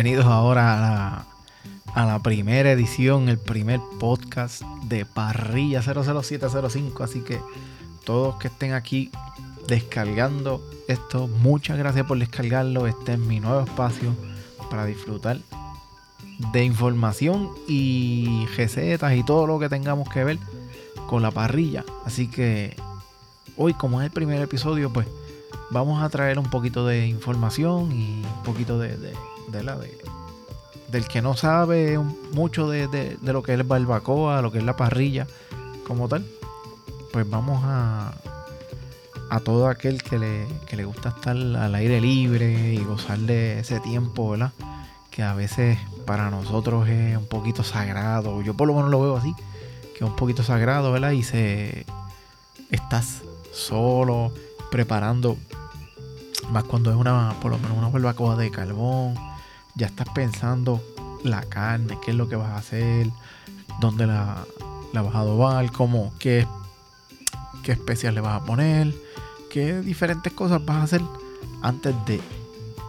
bienvenidos ahora a la, a la primera edición, el primer podcast de Parrilla 00705. Así que todos que estén aquí descargando esto, muchas gracias por descargarlo. Este es mi nuevo espacio para disfrutar de información y recetas y todo lo que tengamos que ver con la parrilla. Así que hoy, como es el primer episodio, pues vamos a traer un poquito de información y un poquito de, de, la de del que no sabe mucho de, lo que es el barbacoa, lo que es la parrilla como tal. Pues vamos a, a todo aquel que le, que le gusta estar al aire libre y gozar de ese tiempo, ¿verdad? Que a veces para nosotros es un poquito sagrado. Yo por lo menos lo veo así, que es un poquito sagrado, ¿verdad? Y se estás solo preparando más cuando es una, por lo menos una barbacoa de carbón, ya estás pensando la carne, qué es lo que vas a hacer, dónde la, la vas a adobar, cómo, qué, qué especias le vas a poner, qué diferentes cosas vas a hacer antes de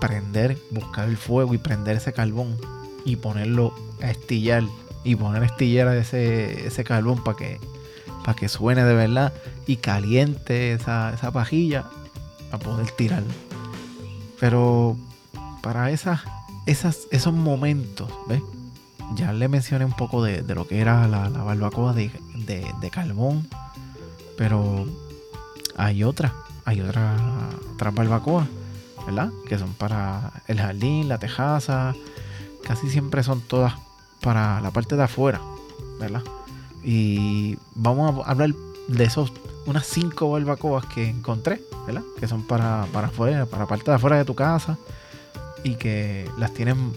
prender, buscar el fuego y prender ese carbón y ponerlo a estillar y poner estillera ese, ese carbón para que, para que suene de verdad y caliente esa, esa pajilla a poder tirar. Pero para esas, esas, esos momentos, ¿ves? Ya le mencioné un poco de, lo que era la, barbacoa de, de, carbón. Pero hay otras, hay otras, otras barbacoas, ¿verdad? Que son para el jardín, la tejaza. Casi siempre son todas para la parte de afuera, ¿verdad? Y vamos a hablar de esos, unas cinco barbacoas que encontré que son para, para afuera, para parte de afuera de tu casa y que las tienen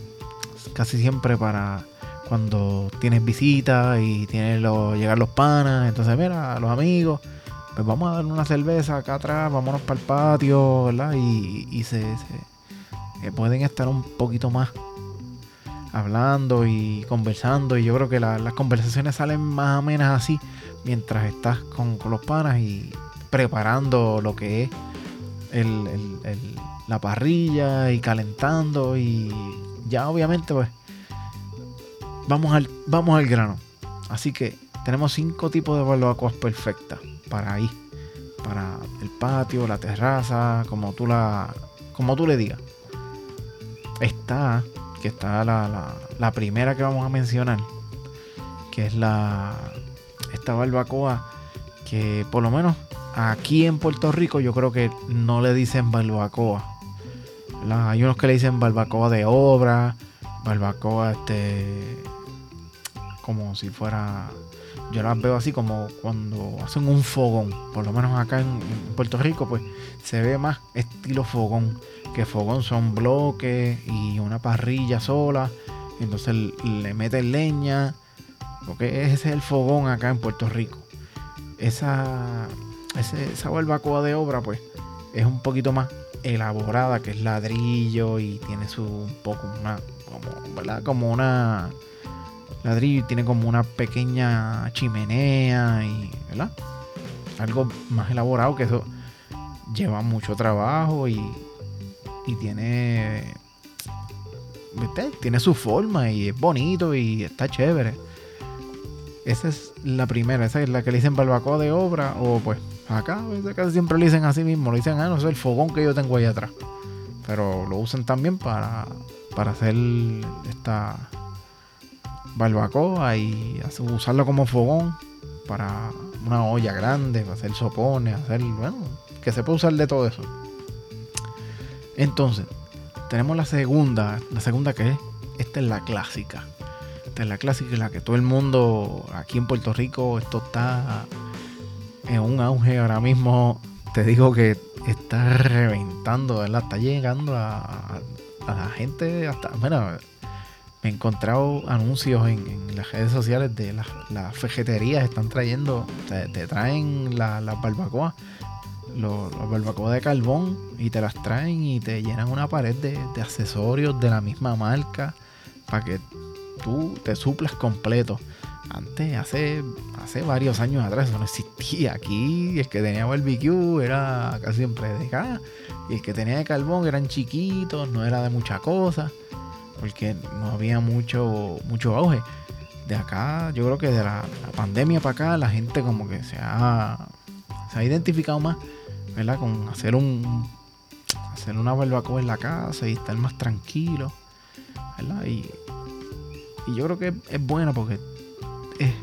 casi siempre para cuando tienes visitas y tienes los, llegar los panas, entonces mira, los amigos, pues vamos a dar una cerveza acá atrás, vámonos para el patio, ¿verdad? Y, se, eh, pueden estar un poquito más hablando y conversando y yo creo que las conversaciones salen más o menos así mientras estás con, con los panas y, preparando lo que es la parrilla y calentando y ya obviamente pues vamos al, vamos al grano. Así que tenemos cinco tipos de barbacoas perfectas para ahí, para el patio, la terraza, como tú la, como tú le digas. Está, que está la, la primera que vamos a mencionar, que es la, esta barbacoa que por lo menos aquí en Puerto Rico yo creo que no le dicen barbacoa. Hay unos que le dicen barbacoa de obra, barbacoa este como si fuera yo las veo así como cuando hacen un fogón, por lo menos acá en, Puerto Rico pues se ve más estilo fogón, que fogón son bloques y una parrilla sola, entonces le meten leña, porque ese es el fogón acá en Puerto Rico. Esa esa barbacoa de obra, pues, es un poquito más elaborada, que es ladrillo y tiene su un poco una, como, ¿verdad? Como una ladrillo y tiene como una pequeña chimenea y, ¿verdad? Algo más elaborado que eso lleva mucho trabajo y, y tiene, ¿viste? Tiene su forma y es bonito y está chévere. Esa es la primera, esa es la que le dicen barbacoa de obra o pues Acá casi siempre lo dicen así mismo, lo dicen, ah, no sé, el fogón que yo tengo ahí atrás. Pero lo usan también para, para hacer esta barbacoa y usarlo como fogón para una olla grande, para hacer sopones, hacer, bueno, que se puede usar de todo eso. Entonces, tenemos la segunda, la segunda que es, esta es la clásica. Esta es la clásica, la que todo el mundo aquí en Puerto Rico, esto está en un auge ahora mismo. Te digo que está reventando. Está llegando a, la gente hasta. Bueno, me he encontrado anuncios en, las redes sociales de las, fejeterías. Están trayendo, te, traen las la barbacoas, los, barbacoas de carbón y te las traen y te llenan una pared de, de accesorios de la misma marca para que tú te suplas completo antes, hace, hace varios años atrás, eso no existía. Aquí el que tenía barbecue era casi siempre de acá. Y el que tenía de carbón eran chiquitos, no era de mucha cosa. porque no había mucho, mucho auge. De acá, yo creo que de la, pandemia para acá, la gente como que se ha, se ha identificado más, ¿verdad? Con hacer un hacer una barbacoa en la casa y estar más tranquilo, ¿verdad? Y, y yo creo que es bueno porque es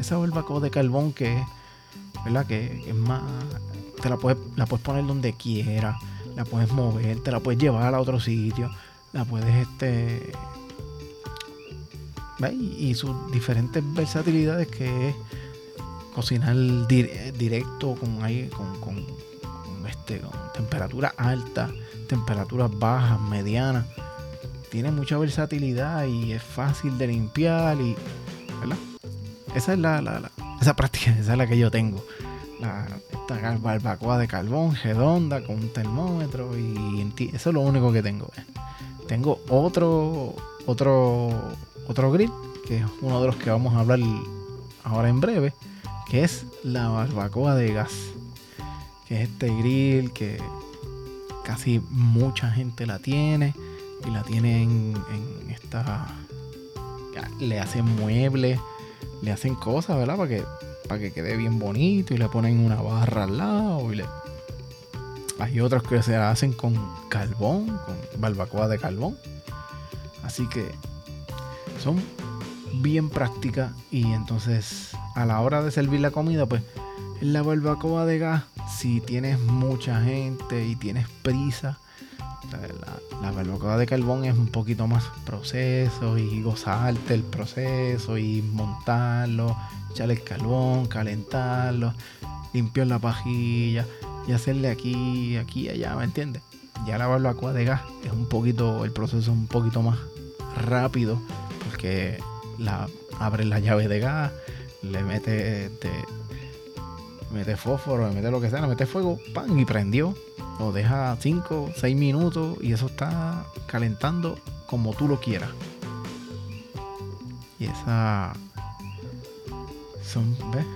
esa barbacoa de carbón que ¿verdad? Que es más, te la puedes, la puedes poner donde quieras, la puedes mover, te la puedes llevar a otro sitio, la puedes este y, sus diferentes versatilidades que es cocinar directo con aire, con, con, este, con temperatura alta, temperaturas bajas, medianas. Tiene mucha versatilidad y es fácil de limpiar y. Esa es la, esa práctica, esa es la que yo tengo. La, esta barbacoa de carbón redonda con un termómetro y eso es lo único que tengo. Eh. Tengo otro, otro, otro grill, que es uno de los que vamos a hablar ahora en breve, que es la barbacoa de gas. Que es este grill que casi mucha gente la tiene y la tiene en, en esta... Le hacen muebles, le hacen cosas, ¿verdad? Para que, para que quede bien bonito y le ponen una barra al lado y le hay otros que se hacen con carbón, con barbacoa de carbón. Así que son bien prácticas y entonces a la hora de servir la comida, pues en la barbacoa de gas, si tienes mucha gente y tienes prisa, la, la, de carbón es un poquito más proceso y gozarte el proceso y montarlo, echarle el carbón, calentarlo, limpiar la pajilla y hacerle aquí, aquí y allá, ¿me entiendes? Ya la barbacoa de gas es un poquito, el proceso es un poquito más rápido porque la, abre la llave de gas, le mete, este, mete fósforo, le mete lo que sea, le mete fuego, pan y prendió. Lo deja 5, 6 minutos y eso está calentando como tú lo quieras. Y esa son, ¿ves?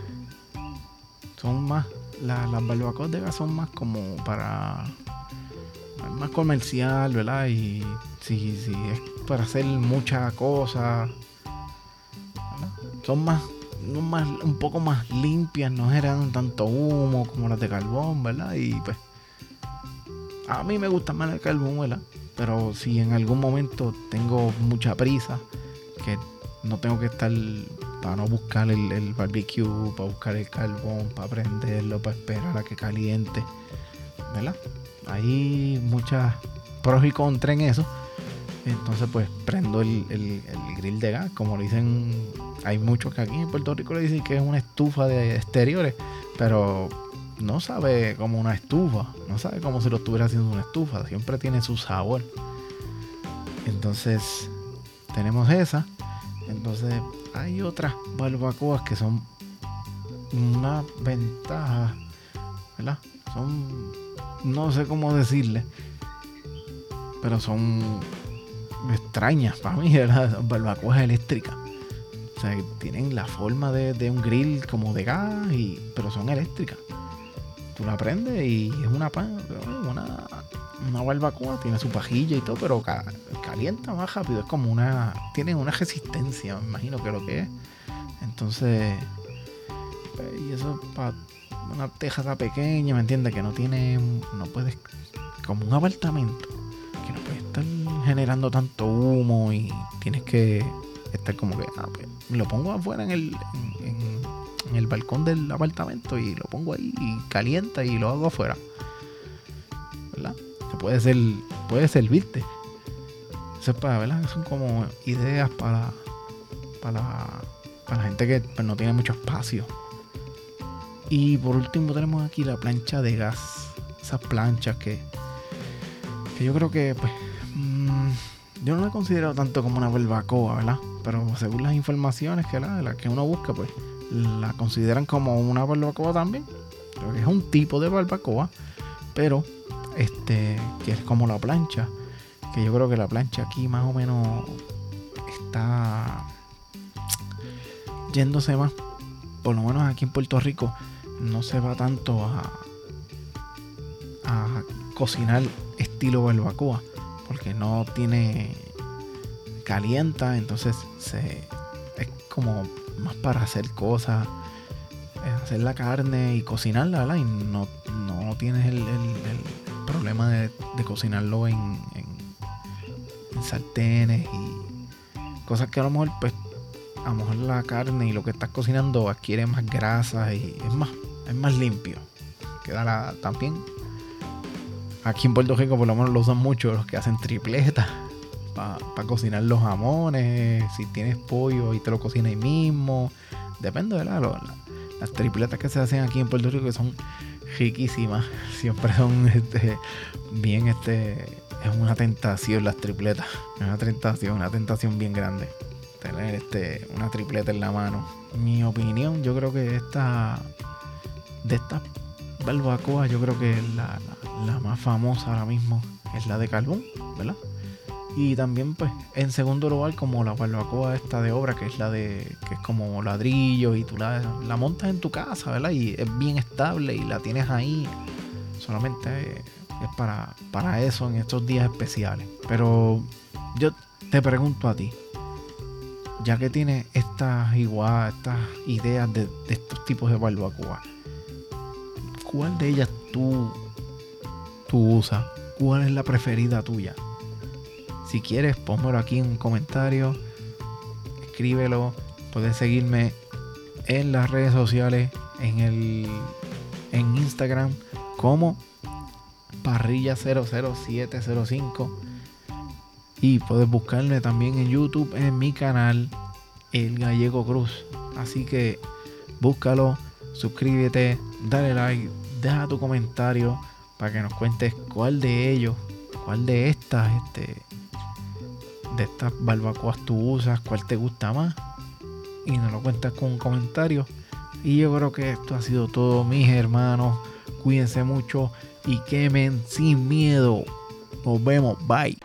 Son más las barbacoas de gas son más como para más comercial, ¿verdad? Y si, si es para hacer muchas cosas, son más, más, un poco más limpias, no generan tanto humo como las de carbón, ¿verdad? Y pues a mí me gusta más el carbón. Pero si en algún momento tengo mucha prisa, que no tengo que estar para no buscar el, barbecue, para buscar el carbón, para prenderlo, para esperar a que caliente. ¿Verdad? Hay muchas pros y contras en eso. Entonces, pues prendo el, grill de gas. Como lo dicen, hay muchos que aquí en Puerto Rico le dicen que es una estufa de exteriores, pero no sabe como una estufa. No sabe como si lo estuviera haciendo una estufa. Siempre tiene su sabor. Entonces, tenemos esa. Entonces, hay otras barbacoas que son una ventaja, ¿verdad? Son, no sé cómo decirle, pero son extrañas para mí, ¿verdad? Barbacoas eléctricas. O sea, tienen la forma de, un grill como de gas, y, pero son eléctricas. Tú la prendes y es una, una, una barbacoa, tiene su pajilla y todo, pero calienta más rápido. Es como una. Tiene una resistencia, me imagino que lo que es. Entonces. Pues, y eso para una tejada pequeña, ¿me entiendes? Que no tiene. No puedes. Como un apartamento. Que no puede estar generando tanto humo y tienes que estar como que. Ah, pues, lo pongo afuera en el. El balcón del apartamento y lo pongo ahí y calienta y lo hago afuera. ¿Verdad? puede ser, puede servirte. Eso es para, ¿verdad? Son como ideas para, para, para la gente que pues, no tiene mucho espacio. Y por último tenemos aquí la plancha de gas. Esas planchas que, que yo creo que pues mm, yo no la considero tanto como una barbacoa, ¿verdad? Pero según las informaciones que, la, que uno busca, pues la consideran como una barbacoa también. Creo que es un tipo de barbacoa, pero este, que es como la plancha, que yo creo que la plancha aquí más o menos está yéndose más, por lo menos aquí en Puerto Rico, no se va tanto a, a cocinar estilo barbacoa, porque no tiene calienta, entonces se, es como más para hacer cosas, hacer la carne y cocinarla, ¿verdad? Y no, no tienes el, problema de, cocinarlo en, en, sartenes y cosas que a lo mejor, pues, a lo mejor la carne y lo que estás cocinando adquiere más grasa y es más, es más limpio. Queda también. Aquí en Puerto Rico por lo menos lo usan mucho los que hacen tripletas para cocinar los jamones, si tienes pollo y te lo cocinas ahí mismo. Depende, de la, las tripletas que se hacen aquí en Puerto Rico que son riquísimas. Siempre son este, bien, este, es una tentación las tripletas. Es una tentación, una tentación bien grande. Tener este, una tripleta en la mano. Mi opinión, yo creo que esta, de estas barbacoas, yo creo que la, la más famosa ahora mismo es la de carbón, ¿verdad? Y también, pues, en segundo lugar, como la barbacoa esta de obra, que es la de, que es como ladrillos y tú la, la montas en tu casa, ¿verdad? Y es bien estable y la tienes ahí. Solamente es para, para eso en estos días especiales. Pero yo te pregunto a ti, ya que tienes estas igual, estas ideas de, de estos tipos de barbacoa, ¿cuál de ellas tú, tú usas? ¿Cuál es la preferida tuya? Si quieres, pónmelo aquí en un comentario. Escríbelo. Puedes seguirme en las redes sociales, en el en Instagram como parrilla00705 y puedes buscarme también en YouTube en mi canal El Gallego Cruz. Así que búscalo, suscríbete, dale like, deja tu comentario para que nos cuentes cuál de ellos, cuál de estas este, de estas barbacoas tú usas, cuál te gusta más. Y nos lo cuentas con un comentario. Y yo creo que esto ha sido todo, mis hermanos. Cuídense mucho y quemen sin miedo. Nos vemos. Bye.